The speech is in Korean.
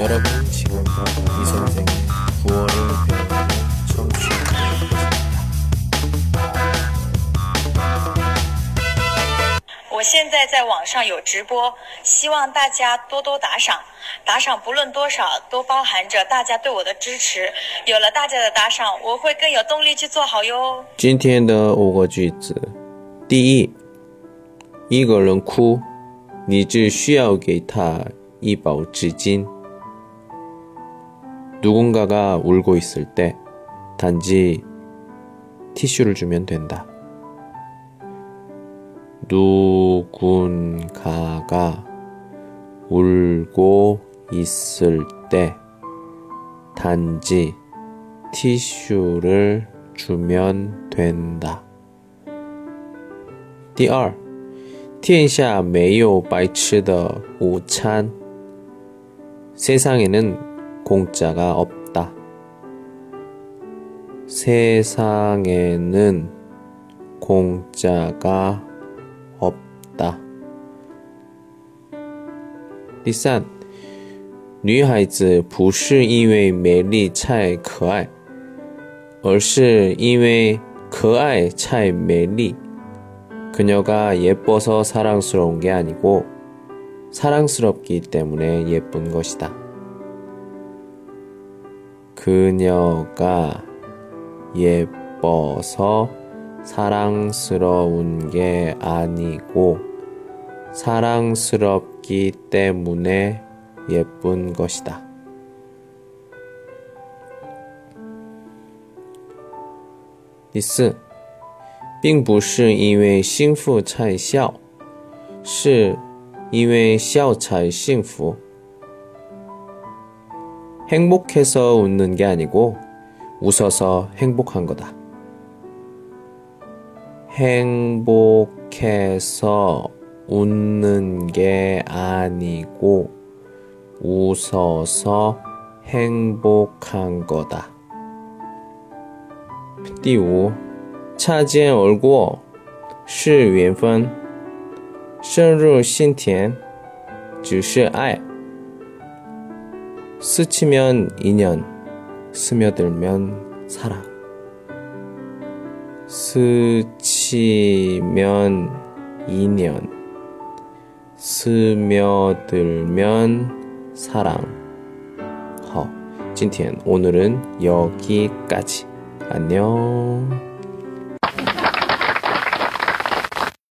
여러분 지금부터 이 선생의 구월을 배우는 청취하고 계십니다. 我现在在网上有直播，希望大家多多打赏。打赏不论多少，都包含着大家对我的支持。有了大家的打赏，我会更有动力去做好哟。今天的五个句子，第一，一个人哭，你只需要给他一包纸巾。 누군가가 울고 있을 때 단지 티슈를 주면 된다. 누군가가 울고 있을 때 단지 티슈를 주면 된다. 第二，天下没有白吃的午餐。 세상에는 공짜가 없다. 세상에는 공짜가 없다. 第三，女孩子不是因为美丽才可爱，而是因为可爱才美丽。 그녀가 예뻐서 사랑스러운 게 아니고 사랑스럽기 때문에 예쁜 것이다. 그녀가 예뻐서 사랑스러운 게 아니고 사랑스럽기 때문에 예쁜 것이다. 第四，并不是因为幸福才笑，是因为笑才幸福。 행복해서 웃는 게 아니고 웃어서 행복한 거다. 행복해서 웃는 게 아니고 웃어서 행복한 거다. 第五，擦肩而过是缘分，深入心田只是爱。 스치면 인연, 스며들면 사랑. 스치면 인연, 스며들면 사랑. 허, 今天 오늘은 여기까지. 안녕.